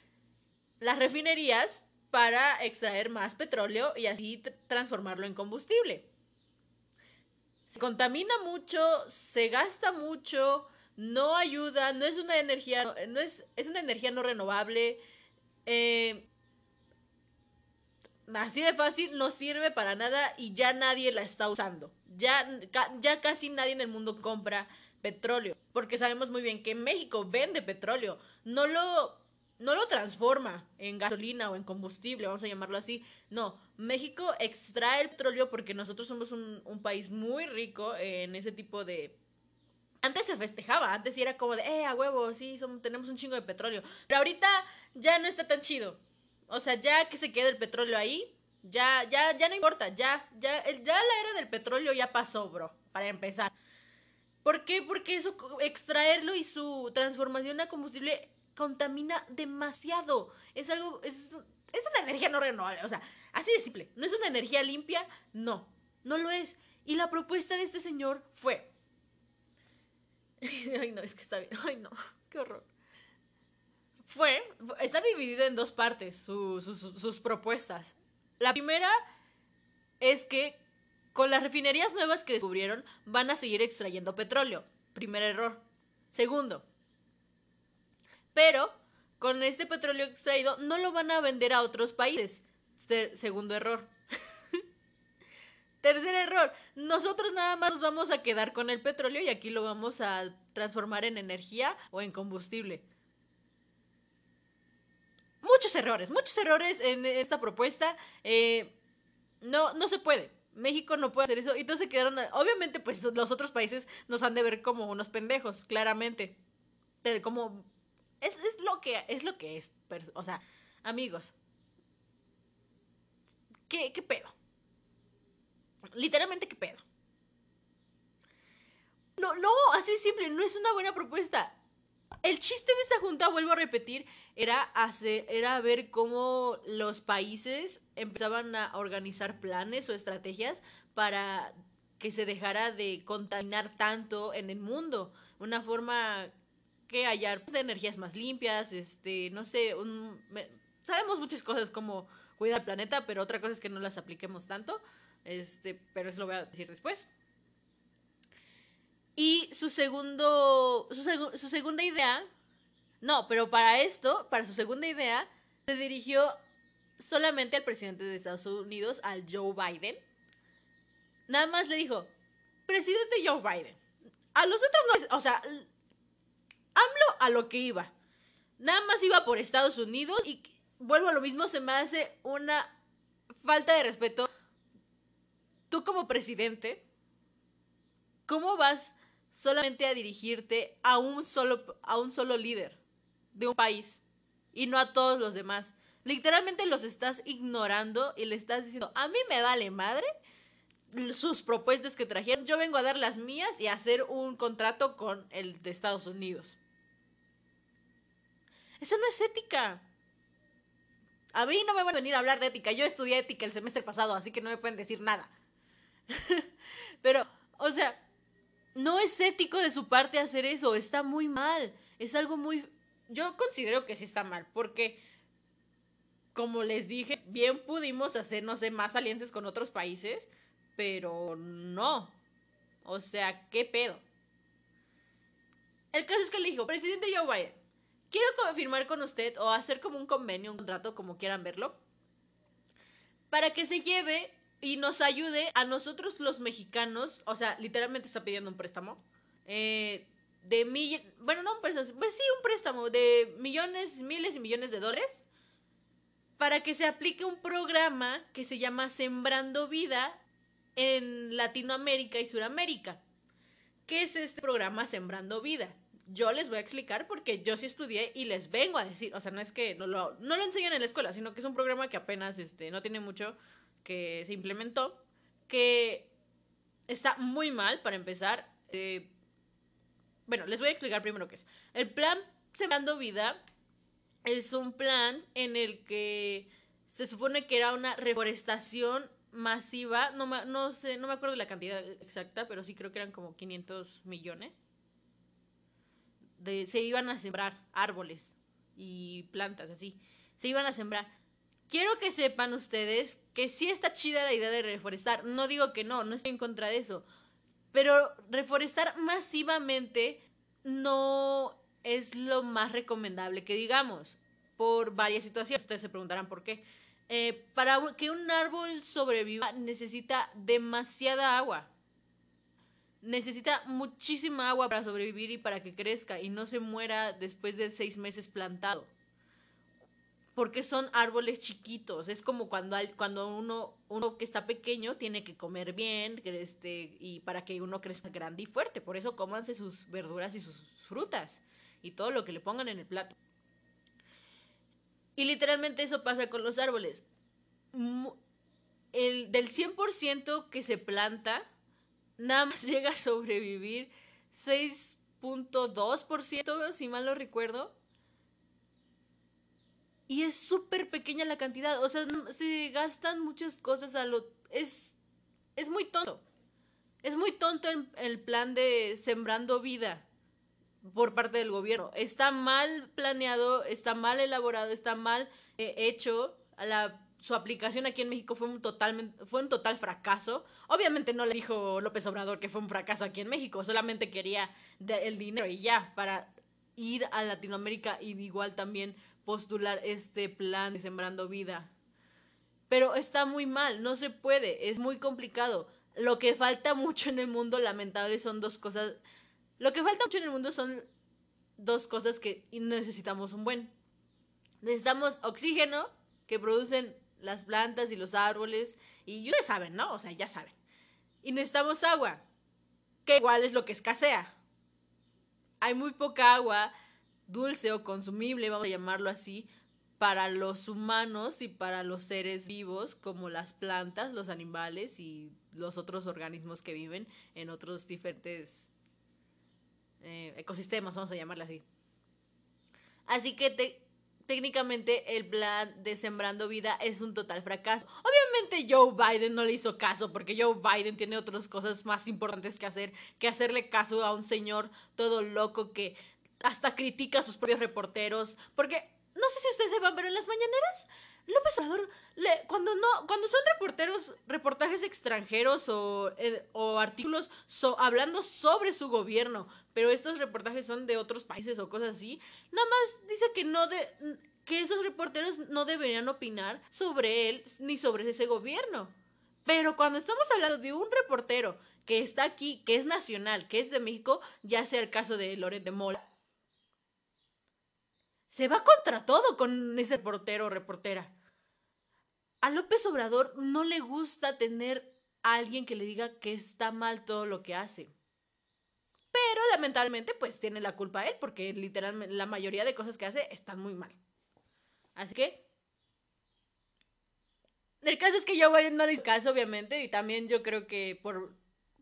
las refinerías para extraer más petróleo y así transformarlo en combustible. Se contamina mucho, se gasta mucho, no ayuda, no es una energía, no es, es una energía no renovable. Eh, así de fácil, no sirve para nada y ya nadie la está usando. Ya, ya casi nadie en el mundo compra petróleo, porque sabemos muy bien que México vende petróleo, no lo, no lo transforma en gasolina o en combustible, vamos a llamarlo así. No, México extrae el petróleo porque nosotros somos un, un país muy rico en ese tipo de antes se festejaba, antes era como de, eh, a huevo, sí, tenemos un chingo de petróleo. Pero ahorita ya no está tan chido. O sea, ya que se quede el petróleo ahí, ya, ya, ya no importa, ya, ya, ya la era del petróleo ya pasó, bro, para empezar. ¿Por qué? Porque eso, extraerlo y su transformación a combustible contamina demasiado. Es algo, es, es una energía no renovable, o sea, así de simple. ¿No es una energía limpia? No, no lo es. Y la propuesta de este señor fue, Ay, no, es que está bien. Ay, no, qué horror. Fue, está dividido en dos partes sus propuestas. La primera es que con las refinerías nuevas que descubrieron van a seguir extrayendo petróleo. Primer error. Segundo, pero con este petróleo extraído no lo van a vender a otros países. segundo error. Tercer error, nosotros nada más nos vamos a quedar con el petróleo y aquí lo vamos a transformar en energía o en combustible. Muchos errores, muchos errores en esta propuesta. Eh, no, no se puede. México no puede hacer eso. Y entonces quedaron, obviamente, pues los otros países nos han de ver como unos pendejos, claramente. como, es, lo que es lo que es. O sea, amigos. ¿Qué, qué pedo? Literalmente, ¿qué pedo? No, no, así simple, no es una buena propuesta. El chiste de esta junta, vuelvo a repetir, era, hacer, era ver cómo los países empezaban a organizar planes o estrategias para que se dejara de contaminar tanto en el mundo. Una forma que haya de energías más limpias, este, no sé, sabemos muchas cosas como cuidar el planeta, pero otra cosa es que no las apliquemos tanto. Este, pero eso lo voy a decir después. Y su segundo, su, segunda idea, no, pero para esto, para su segunda idea, se dirigió solamente al presidente de Estados Unidos, al Joe Biden. Nada más le dijo, presidente Joe Biden. A los otros no, o sea, AMLO a lo que iba. Nada más iba por Estados Unidos y vuelvo a lo mismo, se me hace una falta de respeto tú como presidente, ¿cómo vas solamente a dirigirte a un solo, a un solo líder de un país y no a todos los demás? Literalmente los estás ignorando y le estás diciendo, a mí me vale madre sus propuestas que trajeron, yo vengo a dar las mías y a hacer un contrato con el de Estados Unidos. Eso no es ética. A mí no me van a venir a hablar de ética. Yo estudié ética el semestre pasado, así que no me pueden decir nada. Pero, o sea, no es ético de su parte hacer eso, está muy mal, es algo muy... Yo considero que sí está mal, porque, como les dije, bien pudimos hacer, no sé, más alianzas con otros países, pero no. O sea, ¿qué pedo? El caso es que le dijo, presidente Joe Biden, quiero confirmar con usted o hacer como un convenio, un contrato, como quieran verlo, para que se lleve y nos ayude a nosotros los mexicanos, o sea, literalmente está pidiendo un préstamo, eh, de mil, bueno, no un préstamo, pues sí, un préstamo de millones, miles y millones de dólares, para que se aplique un programa que se llama Sembrando Vida en Latinoamérica y Suramérica. ¿Qué es este programa Sembrando Vida? Yo les voy a explicar porque yo sí estudié y les vengo a decir, o sea, no es que no lo, no lo enseñan en la escuela, sino que es un programa que apenas este, no tiene mucho que se implementó, que está muy mal para empezar. Eh, bueno, les voy a explicar primero qué es. El plan Sembrando Vida es un plan en el que se supone que era una reforestación masiva, no, no sé, no me acuerdo de la cantidad exacta, pero sí creo que eran como 500 millones. De, se iban a sembrar árboles y plantas así. Se iban a sembrar quiero que sepan ustedes que sí está chida la idea de reforestar. No digo que no, no estoy en contra de eso. Pero reforestar masivamente no es lo más recomendable que digamos, por varias situaciones. Ustedes se preguntarán por qué. Eh, para que un árbol sobreviva necesita demasiada agua. Necesita muchísima agua para sobrevivir y para que crezca y no se muera después de seis meses plantado porque son árboles chiquitos. Es como cuando, cuando uno, uno que está pequeño tiene que comer bien este, y para que uno crezca grande y fuerte. Por eso cómanse sus verduras y sus frutas y todo lo que le pongan en el plato. Y literalmente eso pasa con los árboles. El, del 100% que se planta, nada más llega a sobrevivir 6.2%, si mal no recuerdo y es súper pequeña la cantidad. O sea, se gastan muchas cosas a lo... Es, es muy tonto. Es muy tonto el, plan de sembrando vida por parte del gobierno. Está mal planeado, está mal elaborado, está mal eh, hecho. La, su aplicación aquí en México fue un, totalmente, fue un total fracaso. Obviamente no le dijo López Obrador que fue un fracaso aquí en México, solamente quería el dinero y ya, para ir a Latinoamérica y igual también postular este plan de Sembrando Vida. Pero está muy mal, no se puede, es muy complicado. Lo que falta mucho en el mundo, lamentable, son dos cosas. Lo que falta mucho en el mundo son dos cosas que necesitamos un buen. Necesitamos oxígeno que producen las plantas y los árboles. Y ya saben, ¿no? O sea, ya saben. Y necesitamos agua, que igual es lo que escasea. Hay muy poca agua dulce o consumible, vamos a llamarlo así, para los humanos y para los seres vivos como las plantas, los animales y los otros organismos que viven en otros diferentes eh, ecosistemas, vamos a llamarle así. Así que técnicamente el plan de Sembrando Vida es un total fracaso. Obviamente Joe Biden no le hizo caso porque Joe Biden tiene otras cosas más importantes que hacer que hacerle caso a un señor todo loco que hasta critica a sus propios reporteros, porque no sé si ustedes sepan, pero en las mañaneras López Obrador, le, cuando no, cuando son reporteros, reportajes extranjeros o, eh, o artículos hablando sobre su gobierno, pero estos reportajes son de otros países o cosas así, nada más dice que no de, que esos reporteros no deberían opinar sobre él ni sobre ese gobierno. Pero cuando estamos hablando de un reportero que está aquí, que es nacional, que es de México, ya sea el caso de Loret de Mola, se va contra todo con ese portero o reportera. A López Obrador no le gusta tener a alguien que le diga que está mal todo lo que hace. Pero lamentablemente pues tiene la culpa él porque literalmente la mayoría de cosas que hace están muy mal. Así que el caso es que yo no le hizo caso, obviamente, y también yo creo que por,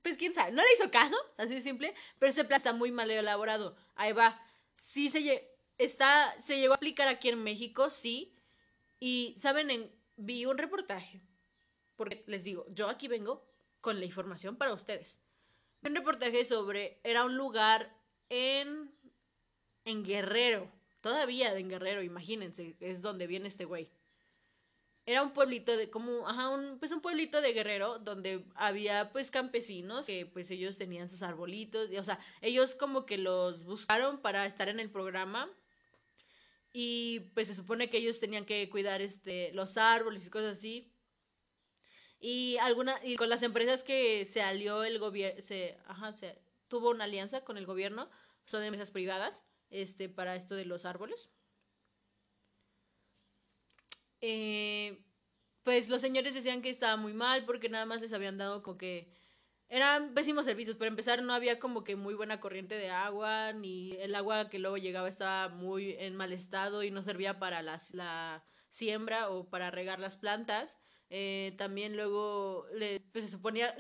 pues quién sabe, no le hizo caso, así de simple, pero ese plan está muy mal elaborado. Ahí va. Sí se, está, se llegó a aplicar aquí en México, sí. Y, ¿saben? En, vi un reportaje. Porque les digo, yo aquí vengo con la información para ustedes. un reportaje sobre, era un lugar en, en Guerrero, todavía en Guerrero, imagínense, es donde viene este güey. Era un pueblito de, como, ajá, un, pues un pueblito de Guerrero donde había pues campesinos que pues ellos tenían sus arbolitos, y, o sea, ellos como que los buscaron para estar en el programa y pues se supone que ellos tenían que cuidar este los árboles y cosas así. Y alguna y con las empresas que se alió el gobierno se ajá se tuvo una alianza con el gobierno son empresas privadas este para esto de los árboles. Eh, pues los señores decían que estaba muy mal porque nada más les habían dado como que eran pésimos servicios. Para empezar, no había como que muy buena corriente de agua, ni el agua que luego llegaba estaba muy en mal estado y no servía para las, la siembra o para regar las plantas. Eh, también luego pues se suponía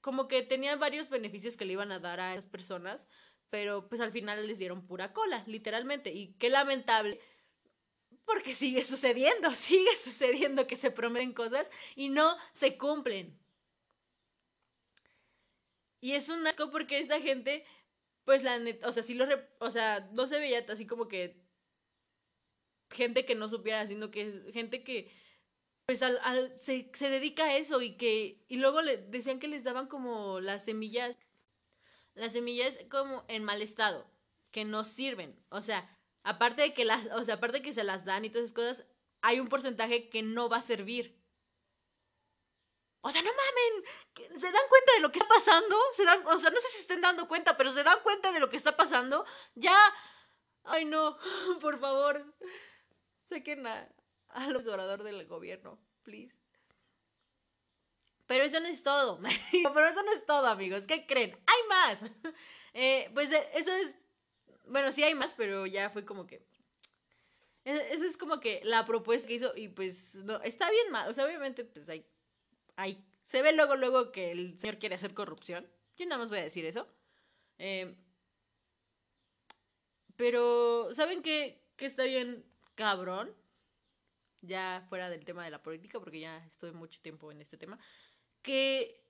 como que tenía varios beneficios que le iban a dar a esas personas, pero pues al final les dieron pura cola, literalmente. Y qué lamentable porque sigue sucediendo, sigue sucediendo que se prometen cosas y no se cumplen. Y es un asco porque esta gente, pues la neta, o sea, sí lo, o sea, no se veía así como que gente que no supiera, sino que gente que, pues al, al, se, se dedica a eso y que, y luego le decían que les daban como las semillas, las semillas como en mal estado, que no sirven, o sea, aparte de que las, o sea, aparte de que se las dan y todas esas cosas, hay un porcentaje que no va a servir. O sea, no mamen, ¿se dan cuenta de lo que está pasando? ¿Se dan, o sea, no sé si estén dando cuenta, pero se dan cuenta de lo que está pasando. Ya, ay no, por favor, saquen a, a los oradores del gobierno, please. Pero eso no es todo. pero eso no es todo, amigos. ¿Qué creen? Hay más. Eh, pues eh, eso es. Bueno, sí hay más, pero ya fue como que. E, eso es como que la propuesta que hizo. Y pues no, está bien mal. O sea, obviamente, pues hay Ahí se ve luego, luego que el señor quiere hacer corrupción. Yo nada más voy a decir eso. Eh, pero, ¿saben qué, qué está bien cabrón? Ya fuera del tema de la política, porque ya estuve mucho tiempo en este tema. Que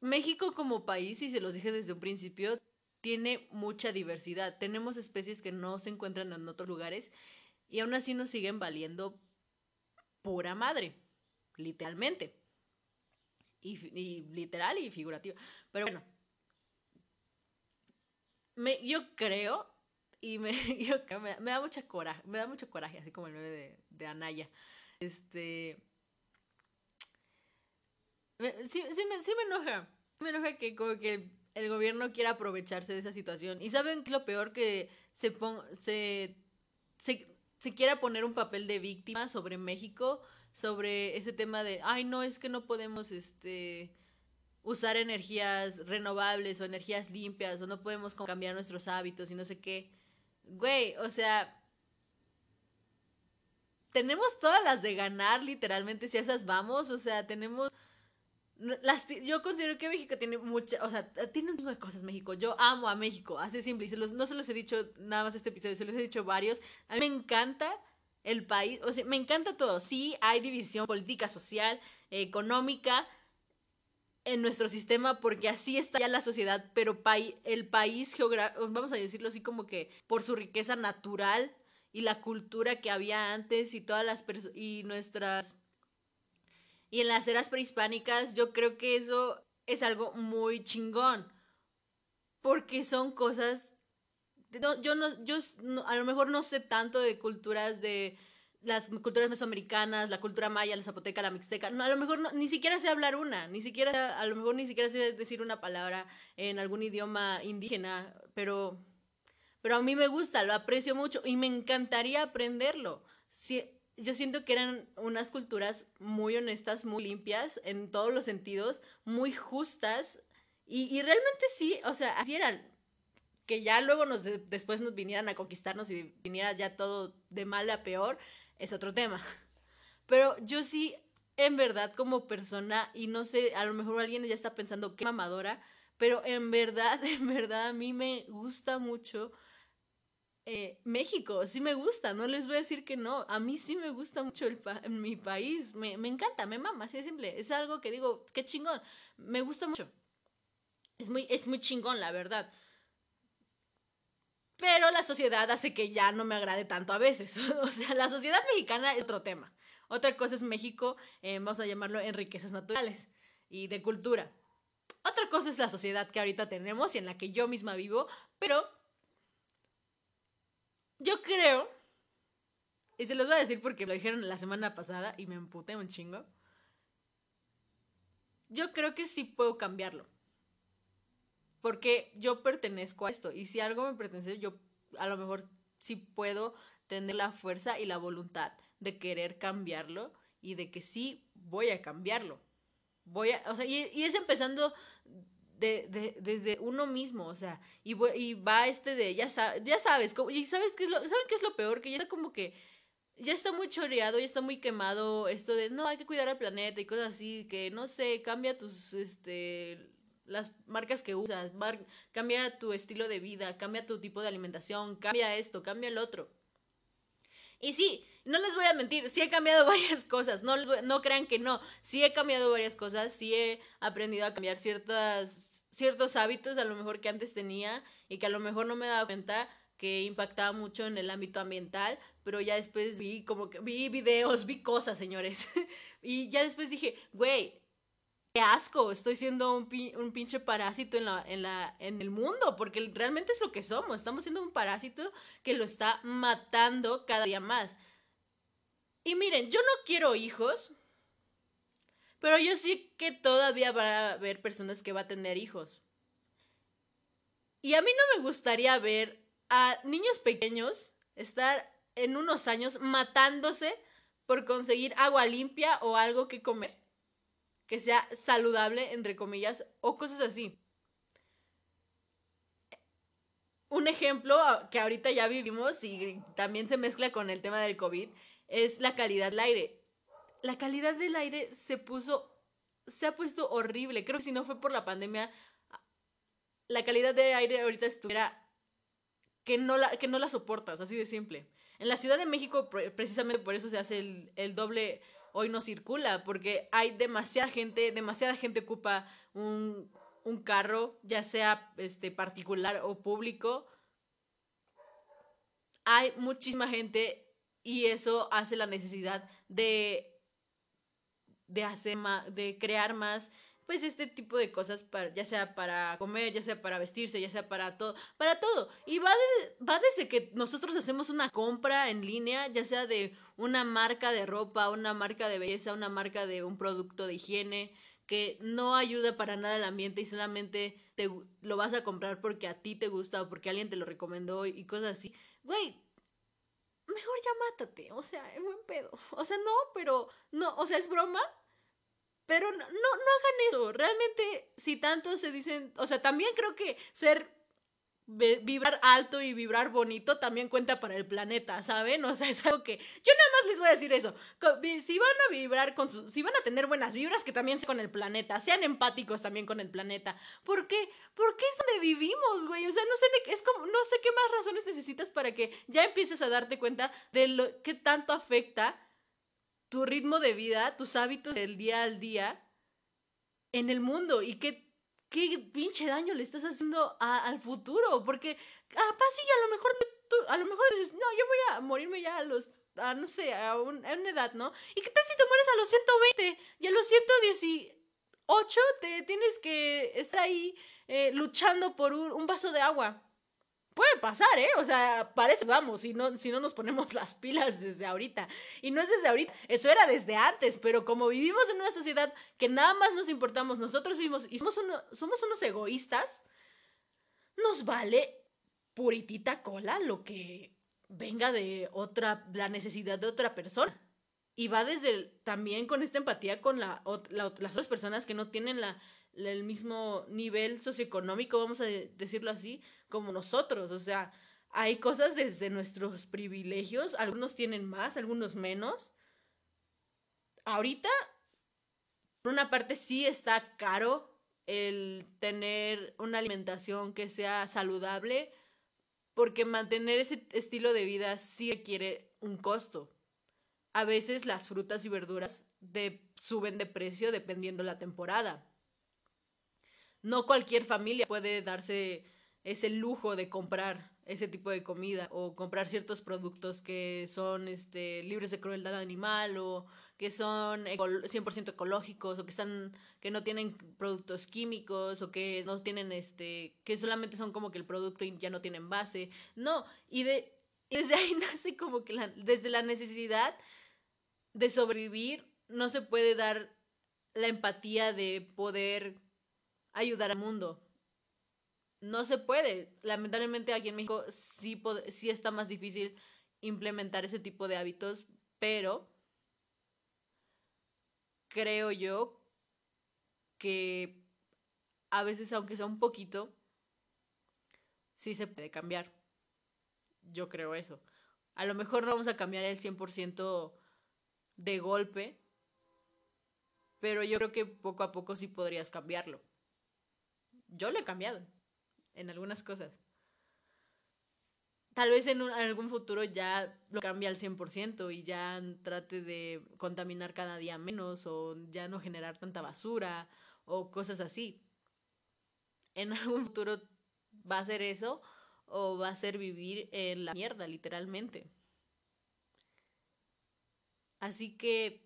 México como país, y se los dije desde un principio, tiene mucha diversidad. Tenemos especies que no se encuentran en otros lugares y aún así nos siguen valiendo pura madre literalmente. Y, literal y figurativo. Pero bueno, me, yo creo, y me, me, da mucha coraje, me da mucho coraje, así como el bebé de, de Anaya. Este. sí, sí, me, sí me enoja. Me enoja que como que el gobierno quiera aprovecharse de esa situación. Y saben que lo peor que se ponga, se, se quiera poner un papel de víctima sobre México sobre ese tema de, ay, no, es que no podemos, este, usar energías renovables o energías limpias o no podemos cambiar nuestros hábitos y no sé qué. Güey, o sea, tenemos todas las de ganar literalmente si a esas vamos, o sea, tenemos... Las, yo considero que México tiene mucha, o sea, tiene un de cosas México. Yo amo a México, así simple. Y se los, no se los he dicho nada más este episodio, se los he dicho varios. A mí me encanta el país, o sea, me encanta todo. Sí, hay división política, social, económica en nuestro sistema porque así está ya la sociedad, pero el país geográfico, vamos a decirlo así como que por su riqueza natural y la cultura que había antes y todas las y nuestras y en las eras prehispánicas, yo creo que eso es algo muy chingón porque son cosas yo no, yo a lo mejor no sé tanto de culturas de las culturas mesoamericanas, la cultura maya, la zapoteca, la mixteca, no, a lo mejor ni siquiera sé hablar una, ni siquiera, a lo mejor ni siquiera sé decir una palabra en algún idioma indígena, pero, pero a mí me gusta, lo aprecio mucho y me encantaría aprenderlo. Si, yo siento que eran unas culturas muy honestas, muy limpias en todos los sentidos, muy justas y, y realmente sí, o sea, así eran que ya luego nos después nos vinieran a conquistarnos y viniera ya todo de mal a peor, es otro tema. Pero yo sí, en verdad, como persona, y no sé, a lo mejor alguien ya está pensando qué mamadora, pero en verdad, en verdad, a mí me gusta mucho eh, México, sí me gusta, no les voy a decir que no, a mí sí me gusta mucho el mi país, me, me encanta, me mama, así de simple, es algo que digo, qué chingón, me gusta mucho. Es muy, es muy chingón, la verdad. Pero la sociedad hace que ya no me agrade tanto a veces. o sea, la sociedad mexicana es otro tema. Otra cosa es México, eh, vamos a llamarlo en riquezas naturales y de cultura. Otra cosa es la sociedad que ahorita tenemos y en la que yo misma vivo, pero yo creo, y se los voy a decir porque lo dijeron la semana pasada y me emputé un chingo, yo creo que sí puedo cambiarlo. Porque yo pertenezco a esto y si algo me pertenece, yo a lo mejor sí puedo tener la fuerza y la voluntad de querer cambiarlo y de que sí voy a cambiarlo. Voy a, o sea, y, es empezando de, desde uno mismo, o sea, y, y va este de, ya, ya sabes, y sabes qué es lo, ¿saben qué es lo peor? Que ya está como que, ya está muy choreado, ya está muy quemado esto de, no, hay que cuidar al planeta y cosas así, que no sé, cambia tus, este, las marcas que usas, cambia tu estilo de vida, cambia tu tipo de alimentación, cambia esto, cambia el otro. Y sí, no les voy a mentir, sí he cambiado varias cosas, no, no crean que no, sí he cambiado varias cosas, sí he aprendido a cambiar ciertas, ciertos hábitos a lo mejor que antes tenía y que a lo mejor no me daba cuenta que impactaba mucho en el ámbito ambiental, pero ya después vi como vi videos, vi cosas, señores. y ya después dije, güey, qué asco, estoy siendo un, pinche parásito en, la, en el mundo, porque realmente es lo que somos, estamos siendo un parásito que lo está matando cada día más. Y miren, yo no quiero hijos, pero yo sí que todavía va a haber personas que va a tener hijos. Y a mí no me gustaría ver a niños pequeños estar en unos años matándose por conseguir agua limpia o algo que comer que sea saludable, entre comillas, o cosas así. Un ejemplo que ahorita ya vivimos y también se mezcla con el tema del COVID es la calidad del aire. La calidad del aire se puso, se ha puesto horrible. Creo que si no fue por la pandemia, la calidad del aire ahorita estuviera que no la, que no la soportas, así de simple. En la Ciudad de México, precisamente por eso se hace el, el doble hoy no circula, porque hay demasiada gente, demasiada gente ocupa un, un carro, ya sea este, particular o público. Hay muchísima gente y eso hace la necesidad de, de, hacer más, de crear más pues este tipo de cosas, para, ya sea para comer, ya sea para vestirse, ya sea para todo, para todo. Y va, va desde que nosotros hacemos una compra en línea, ya sea de una marca de ropa, una marca de belleza, una marca de un producto de higiene, que no ayuda para nada al ambiente y solamente te lo vas a comprar porque a ti te gusta o porque alguien te lo recomendó y cosas así. Güey, mejor ya mátate, o sea, es buen pedo. O sea, no, pero no, o sea, es broma, pero no, no, no hagan eso. Realmente, si tanto se dicen, o sea, también creo que ser vibrar alto y vibrar bonito también cuenta para el planeta, ¿saben? O sea, es algo que yo nada más les voy a decir eso. Si van a vibrar con su, si van a tener buenas vibras, que también sean con el planeta, sean empáticos también con el planeta. ¿Por qué? Porque es donde vivimos, güey. O sea, no sé, es como, no sé qué más razones necesitas para que ya empieces a darte cuenta de lo que tanto afecta tu ritmo de vida, tus hábitos del día al día en el mundo y qué, qué pinche daño le estás haciendo al futuro. Porque capaz sí, a lo mejor, a lo mejor dices, no, yo voy a morirme ya a los, a, no sé, a, una edad, ¿no? ¿Y qué tal si te mueres a los 120 y a los 118 te tienes que estar ahí eh, luchando por un vaso de agua? Puede pasar, ¿eh? O sea, parece, vamos, si no, si no nos ponemos las pilas desde ahorita. Y no es desde ahorita, eso era desde antes, pero como vivimos en una sociedad que nada más nos importamos nosotros mismos y somos, somos unos egoístas, nos vale puritita cola lo que venga de otra, la necesidad de otra persona. Y va desde también con esta empatía con la, las otras personas que no tienen la, el mismo nivel socioeconómico, vamos a decirlo así, como nosotros. O sea, hay cosas desde nuestros privilegios, algunos tienen más, algunos menos. Ahorita, por una parte sí está caro el tener una alimentación que sea saludable, porque mantener ese estilo de vida sí requiere un costo. A veces las frutas y verduras suben de precio dependiendo la temporada no cualquier familia puede darse ese lujo de comprar ese tipo de comida o comprar ciertos productos que son este, libres de crueldad animal o que son 100% ecológicos o que están que no tienen productos químicos o que no tienen este que solamente son como que el producto y ya no tienen base. No, y de desde ahí nace como que desde la necesidad de sobrevivir no se puede dar la empatía de poder ayudar al mundo. No se puede. Lamentablemente aquí en México sí, sí está más difícil implementar ese tipo de hábitos, pero creo yo que a veces, aunque sea un poquito, sí se puede cambiar. Yo creo eso. A lo mejor no vamos a cambiar el 100% de golpe, pero yo creo que poco a poco sí podrías cambiarlo. Yo lo he cambiado en algunas cosas. Tal vez en, algún futuro ya lo cambie al 100% y ya trate de contaminar cada día menos o ya no generar tanta basura o cosas así. En algún futuro va a ser eso o va a ser vivir en la mierda, literalmente. Así que,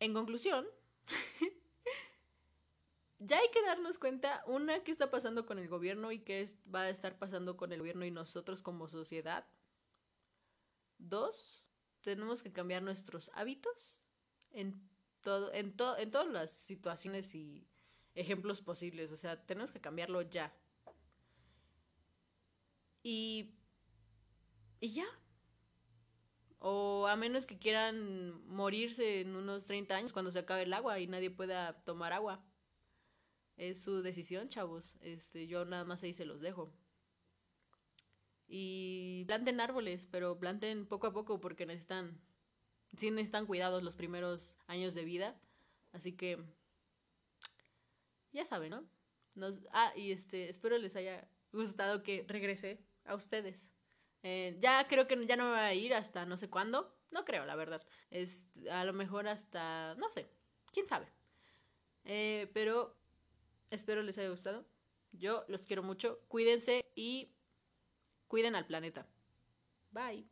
en conclusión, ya hay que darnos cuenta, una, qué está pasando con el gobierno y qué va a estar pasando con el gobierno y nosotros como sociedad. Dos, tenemos que cambiar nuestros hábitos en, en todas las situaciones y ejemplos posibles. O sea, tenemos que cambiarlo ya. Y, y ya. O a menos que quieran morirse en unos 30 años cuando se acabe el agua y nadie pueda tomar agua. Es su decisión, chavos. Este, yo nada más ahí se los dejo. Y planten árboles, pero planten poco a poco porque necesitan, sí necesitan cuidados los primeros años de vida. Así que, ya saben, ¿no? Nos, ah, y este, espero les haya gustado que regrese a ustedes. Eh, ya creo que ya no me voy a ir hasta no sé cuándo. No creo, la verdad. Es a lo mejor hasta, no sé, quién sabe. Eh, pero Espero les haya gustado. Yo los quiero mucho. Cuídense y cuiden al planeta. Bye.